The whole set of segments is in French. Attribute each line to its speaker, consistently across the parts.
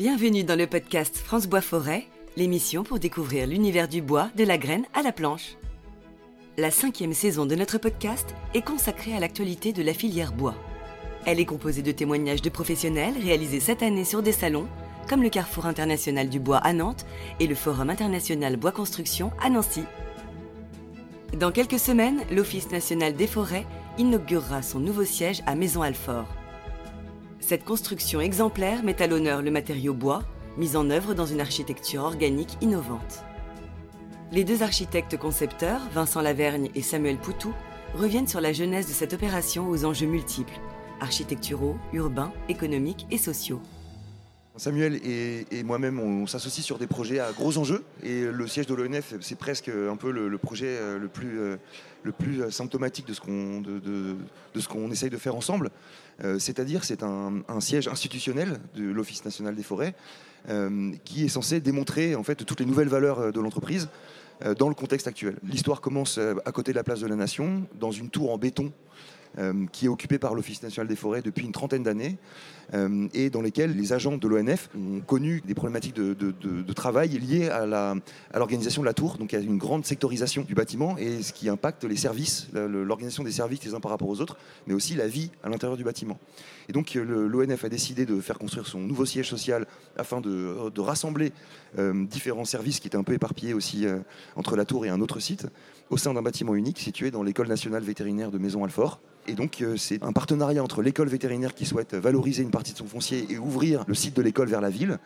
Speaker 1: Bienvenue dans le podcast France Bois Forêt, l'émission pour découvrir l'univers du bois, de la graine à la planche. La cinquième saison de notre podcast est consacrée à l'actualité de la filière bois. Elle est composée de témoignages de professionnels réalisés cette année sur des salons, comme le Carrefour international du bois à Nantes et le Forum international bois construction à Nancy. Dans quelques semaines, l'Office national des forêts inaugurera son nouveau siège à Maison-Alfort. Cette construction exemplaire met à l'honneur le matériau bois, mis en œuvre dans une architecture organique innovante. Les deux architectes concepteurs, Vincent Lavergne et Samuel Poutou, reviennent sur la jeunesse de cette opération aux enjeux multiples, architecturaux, urbains, économiques et sociaux.
Speaker 2: Samuel et, moi-même, on, s'associe sur des projets à gros enjeux. Et le siège de l'ONF, c'est presque un peu le, projet euh, le plus, euh, plus symptomatique de ce qu'on de, de, essaye de faire ensemble. Euh, c'est-à-dire, c'est un, siège institutionnel de l'Office national des forêts qui est censé démontrer en fait toutes les nouvelles valeurs de l'entreprise dans le contexte actuel. L'histoire commence à côté de la place de la Nation, dans une tour en béton euh, qui est occupé par l'Office national des forêts depuis une trentaine d'années euh, et dans lesquels les agents de l'ONF ont connu des problématiques de, travail liées à l'organisation de la tour. Donc il y a une grande sectorisation du bâtiment et ce qui impacte les services, l'organisation des services les uns par rapport aux autres, mais aussi la vie à l'intérieur du bâtiment. Et donc l'ONF a décidé de faire construire son nouveau siège social afin de, rassembler euh, différents services qui étaient un peu éparpillés aussi entre la tour et un autre site au sein d'un bâtiment unique situé dans l'école nationale vétérinaire de Maison-Alfort. Et donc, euh, c'est un partenariat entre l'école vétérinaire qui souhaite valoriser une partie de son foncier et ouvrir le site de l'école vers la ville.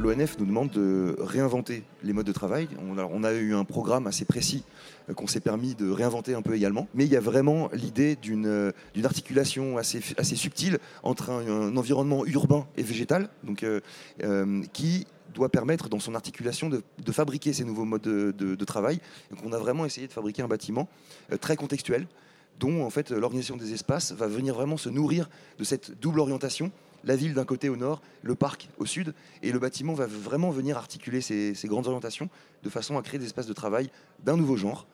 Speaker 2: L'ONF nous demande de réinventer les modes de travail. On a, eu un programme assez précis euh, qu'on s'est permis de réinventer un peu également. Mais il y a vraiment l'idée d'une euh, articulation assez, subtile entre un, environnement urbain et végétal, donc, qui doit permettre dans son articulation de, fabriquer ces nouveaux modes de, travail. Donc on a vraiment essayé de fabriquer un bâtiment euh, très contextuel dont en fait l'organisation des espaces va venir vraiment se nourrir de cette double orientation la ville d'un côté au nord, le parc au sud, et le bâtiment va vraiment venir articuler ces, grandes orientations de façon à créer des espaces de travail d'un nouveau genre,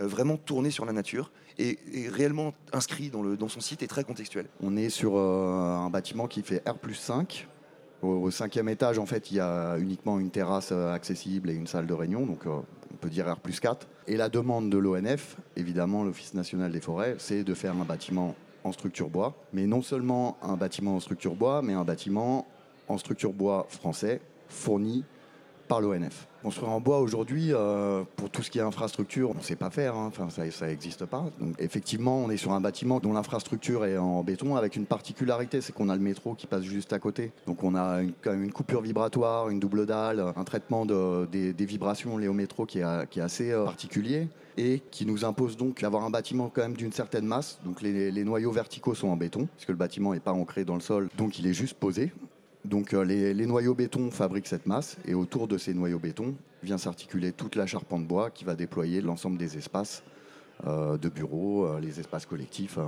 Speaker 2: euh, vraiment tournés sur la nature et, réellement inscrit dans, son site et très contextuel.
Speaker 3: On est sur euh, un bâtiment qui fait R 5, au, cinquième étage, en fait, il y a uniquement une terrasse euh, accessible et une salle de réunion, donc on peut dire R 4. Et la demande de l'ONF, évidemment, l'Office national des forêts, c'est de faire un bâtiment en structure bois, mais non seulement un bâtiment en structure bois, mais un bâtiment en structure bois français, fourni par l'ONF. Construire en bois aujourd'hui, euh, pour tout ce qui est infrastructure, on ne sait pas faire, hein. enfin, ça n'existe pas. Donc, effectivement, on est sur un bâtiment dont l'infrastructure est en béton avec une particularité, c'est qu'on a le métro qui passe juste à côté. Donc on a une, quand même une coupure vibratoire, une double dalle, un traitement des, vibrations liées au métro qui est, assez euh, particulier et qui nous impose donc d'avoir un bâtiment quand même d'une certaine masse. Donc les, les, noyaux verticaux sont en béton, puisque le bâtiment n'est pas ancré dans le sol, donc il est juste posé. Donc euh, les, noyaux béton fabriquent cette masse et autour de ces noyaux béton vient s'articuler toute la charpente bois qui va déployer l'ensemble des espaces de bureaux, euh, les espaces collectifs.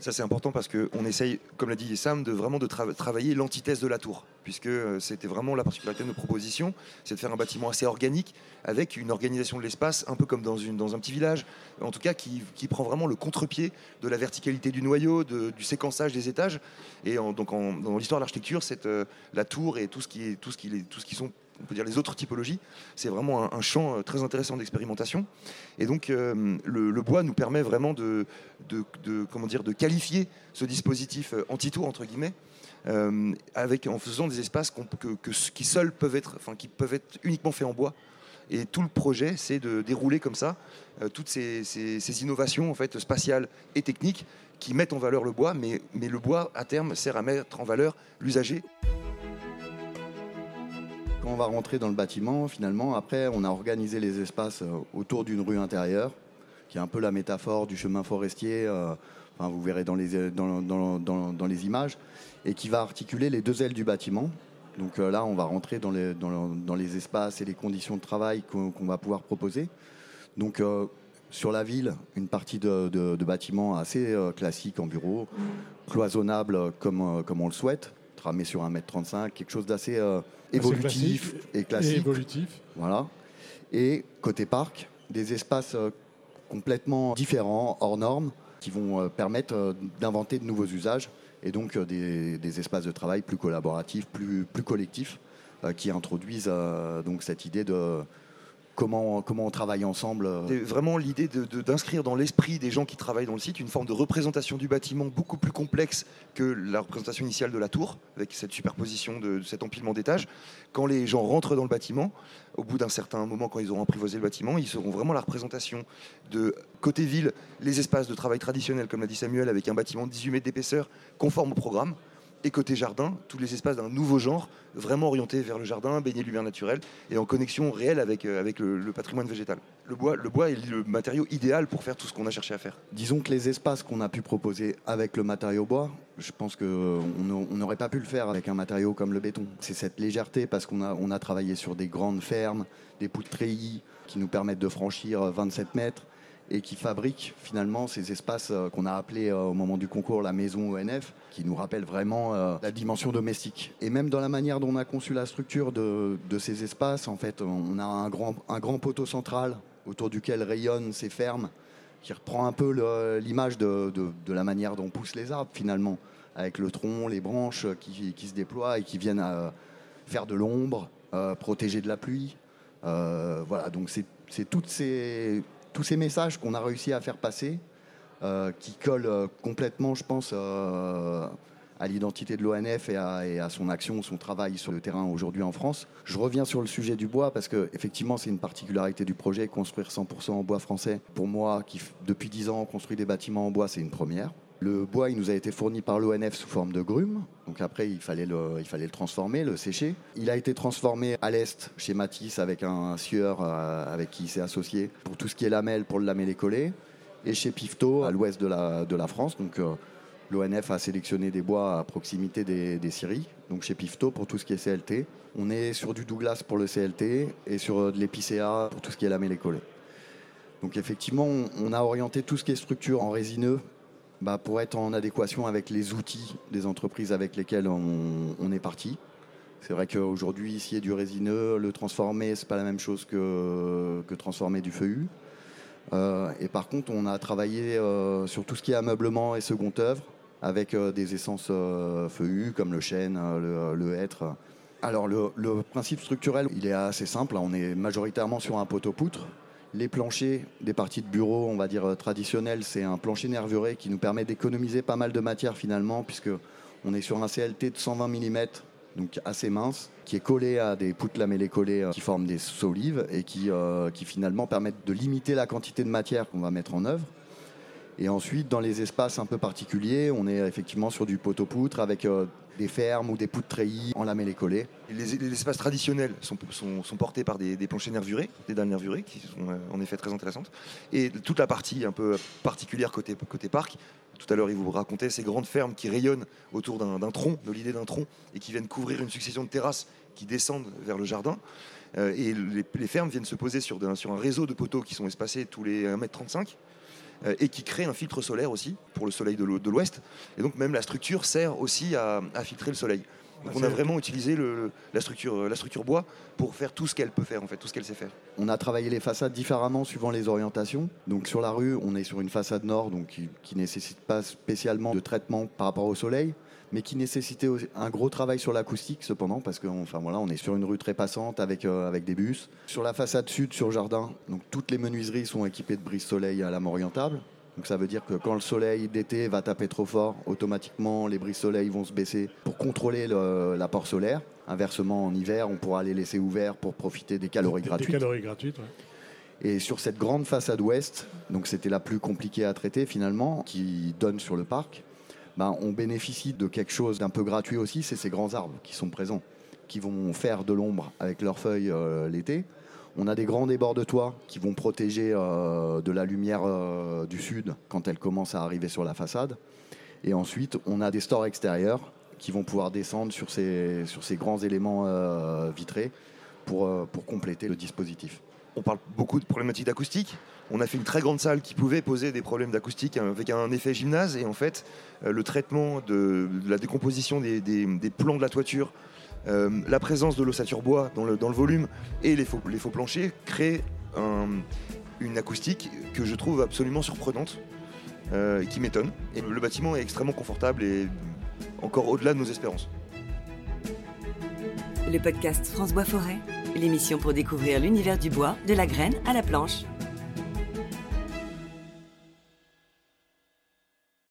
Speaker 2: Ça c'est important parce qu'on essaye, comme l'a dit Sam, de vraiment de travailler l'antithèse de la tour, puisque euh, c'était vraiment la particularité de nos propositions, c'est de faire un bâtiment assez organique, avec une organisation de l'espace un peu comme dans, une, dans un petit village, en tout cas qui, prend vraiment le contre-pied de la verticalité du noyau, du séquençage des étages. Et donc dans l'histoire de l'architecture, euh, la tour et tout ce qui, est, tout ce qui, tout ce qui sont on dire les autres typologies. C'est vraiment un, champ euh, très intéressant d'expérimentation. Et donc euh, le, bois nous permet vraiment de, comment dire, de qualifier ce dispositif euh, anti-tour, entre guillemets, en faisant des espaces qui seuls peuvent être, enfin, qui peuvent être uniquement faits en bois. Et tout le projet, c'est de dérouler comme ça toutes ces, innovations en fait, spatiales et techniques qui mettent en valeur le bois, mais le bois, à terme, sert à mettre en valeur l'usager.
Speaker 3: Quand on va rentrer dans le bâtiment, finalement, après, on a organisé les espaces euh, autour d'une rue intérieure, qui est un peu la métaphore du chemin forestier, euh, vous verrez dans les, euh, dans, les images, et qui va articuler les deux ailes du bâtiment. Donc là, on va rentrer dans les, espaces et les conditions de travail qu'on va pouvoir proposer. Donc sur la ville, une partie de, de, bâtiments assez classiques en bureau, cloisonnable comme on le souhaite, tramé sur 1m35, quelque chose d'assez euh, évolutif et classique. Et
Speaker 4: évolutif.
Speaker 3: Voilà. Et côté parc, des espaces euh, complètement différents, hors normes, qui vont euh, permettre d'inventer de nouveaux usages et donc des, espaces de travail plus collaboratifs, plus, plus collectifs, qui introduisent donc cette idée de comment, on travaille ensemble. Euh.
Speaker 2: C'est vraiment l'idée d'inscrire dans l'esprit des gens qui travaillent dans le site une forme de représentation du bâtiment beaucoup plus complexe que la représentation initiale de la tour, avec cette superposition de, cet empilement d'étages. Quand les gens rentrent dans le bâtiment, au bout d'un certain moment, quand ils auront apprivoisé le bâtiment, ils seront vraiment la représentation de côté ville, les espaces de travail traditionnels, comme l'a dit Samuel, avec un bâtiment de 18 mètres d'épaisseur, conforme au programme et côté jardin, tous les espaces d'un nouveau genre, vraiment orientés vers le jardin, baignés de lumière naturelle et en connexion réelle avec, euh, le, patrimoine végétal. Le bois, le bois est le matériau idéal pour faire tout ce qu'on a cherché à faire.
Speaker 3: Disons que les espaces qu'on a pu proposer avec le matériau bois, je pense qu'on n'aurait pas pu le faire avec un matériau comme le béton. C'est cette légèreté parce qu'on a, a travaillé sur des grandes fermes, des poutres treillis qui nous permettent de franchir 27 mètres et qui fabrique finalement ces espaces euh, qu'on a appelés euh, au moment du concours la maison ONF, qui nous rappellent vraiment euh, la dimension domestique. Et même dans la manière dont on a conçu la structure de, ces espaces, en fait, on a un grand, un grand poteau central autour duquel rayonnent ces fermes, qui reprend un peu l'image de, de, la manière dont poussent les arbres finalement, avec le tronc, les branches qui, qui se déploient et qui viennent à faire de l'ombre, protéger de la pluie. voilà, donc c'est toutes ces tous ces messages qu'on a réussi à faire passer, euh, qui collent euh, complètement, je pense, euh, à l'identité de l'ONF et, à, son action, son travail sur le terrain aujourd'hui en France. Je reviens sur le sujet du bois parce que effectivement c'est une particularité du projet, construire 100% en bois français. Pour moi, qui depuis 10 ans construit des bâtiments en bois, c'est une première. Le bois, il nous a été fourni par l'ONF sous forme de grume. Donc après, il fallait, le, il fallait le transformer, le sécher. Il a été transformé à l'est chez Matisse avec un sieur euh, avec qui il s'est associé pour tout ce qui est lamelle, pour le lameller collé. Et chez Pifto, à l'ouest de la, France. Donc euh, l'ONF a sélectionné des bois à proximité des, des scieries. Donc chez Pifto pour tout ce qui est CLT. On est sur du Douglas pour le CLT et sur euh, de l'épicéa pour tout ce qui est lamellé collé. Donc effectivement, on a orienté tout ce qui est structure en résineux bah, pour être en adéquation avec les outils des entreprises avec lesquelles on, est parti. C'est vrai qu'aujourd'hui, ici, a du résineux. Le transformer, c'est pas la même chose que, transformer du feuillu. Euh, et par contre, on a travaillé euh, sur tout ce qui est ameublement et second œuvre avec euh, des essences feuillues comme le chêne, le, hêtre. Alors, le, le, principe structurel, il est assez simple. On est majoritairement sur un poteau-poutre les planchers des parties de bureau, on va dire euh, traditionnels, c'est un plancher nervuré qui nous permet d'économiser pas mal de matière finalement, puisque on est sur un CLT de 120 mm, donc assez mince, qui est collé à des poutres lamellées collées euh, qui forment des solives et euh, qui finalement permettent de limiter la quantité de matière qu'on va mettre en œuvre. Et ensuite, dans les espaces un peu particuliers, on est effectivement sur du poteau-poutre avec des fermes ou des poutres treillis en lamellé collé.
Speaker 2: Les, espaces traditionnels sont, portés par des, planchers nervurés, des dalles nervurées, qui sont euh, en effet très intéressantes. Et toute la partie un peu particulière côté, parc, tout à l'heure, il vous racontait ces grandes fermes qui rayonnent autour d'un tronc, de l'idée d'un tronc, et qui viennent couvrir une succession de terrasses qui descendent vers le jardin. Euh, et les, fermes viennent se poser sur, sur un réseau de poteaux qui sont espacés tous les 1m35 euh, et qui crée un filtre solaire aussi pour le soleil de l'ouest. Et donc même la structure sert aussi à, filtrer le soleil. Donc on a vraiment utilisé la, structure, la structure bois pour faire tout ce qu'elle peut faire, en fait, tout ce qu'elle sait faire.
Speaker 3: On a travaillé les façades différemment suivant les orientations. Donc sur la rue, on est sur une façade nord donc qui ne nécessite pas spécialement de traitement par rapport au soleil mais qui nécessitait un gros travail sur l'acoustique cependant, parce qu'on enfin, voilà, on est sur une rue très passante avec, euh, avec des bus. Sur la façade sud, sur le jardin, donc toutes les menuiseries sont équipées de brise-soleil à lame orientable. Donc ça veut dire que quand le soleil d'été va taper trop fort, automatiquement les brises-soleil vont se baisser pour contrôler l'apport solaire. Inversement, en hiver, on pourra les laisser ouverts pour profiter des calories gratuites. Des
Speaker 4: calories gratuites,
Speaker 3: Et sur cette grande façade ouest, donc c'était la plus compliquée à traiter finalement, qui donne sur le parc, ben, on bénéficie de quelque chose d'un peu gratuit aussi, c'est ces grands arbres qui sont présents, qui vont faire de l'ombre avec leurs feuilles euh, l'été. On a des grands débords de toit qui vont protéger euh, de la lumière euh, du sud quand elle commence à arriver sur la façade. Et ensuite, on a des stores extérieurs qui vont pouvoir descendre sur ces, sur ces grands éléments vitrés pour, pour compléter le dispositif.
Speaker 2: On parle beaucoup de problématiques d'acoustique on a fait une très grande salle qui pouvait poser des problèmes d'acoustique avec un effet gymnase. Et en fait, euh, le traitement de, la décomposition des, plans de la toiture, euh, la présence de l'ossature bois dans le, volume et les faux, planchers créent une acoustique que je trouve absolument surprenante. Euh, qui m'étonne. Et le bâtiment est extrêmement confortable et encore au-delà de nos espérances.
Speaker 1: Le podcast France Bois Forêt, l'émission pour découvrir l'univers du bois, de la graine à la planche.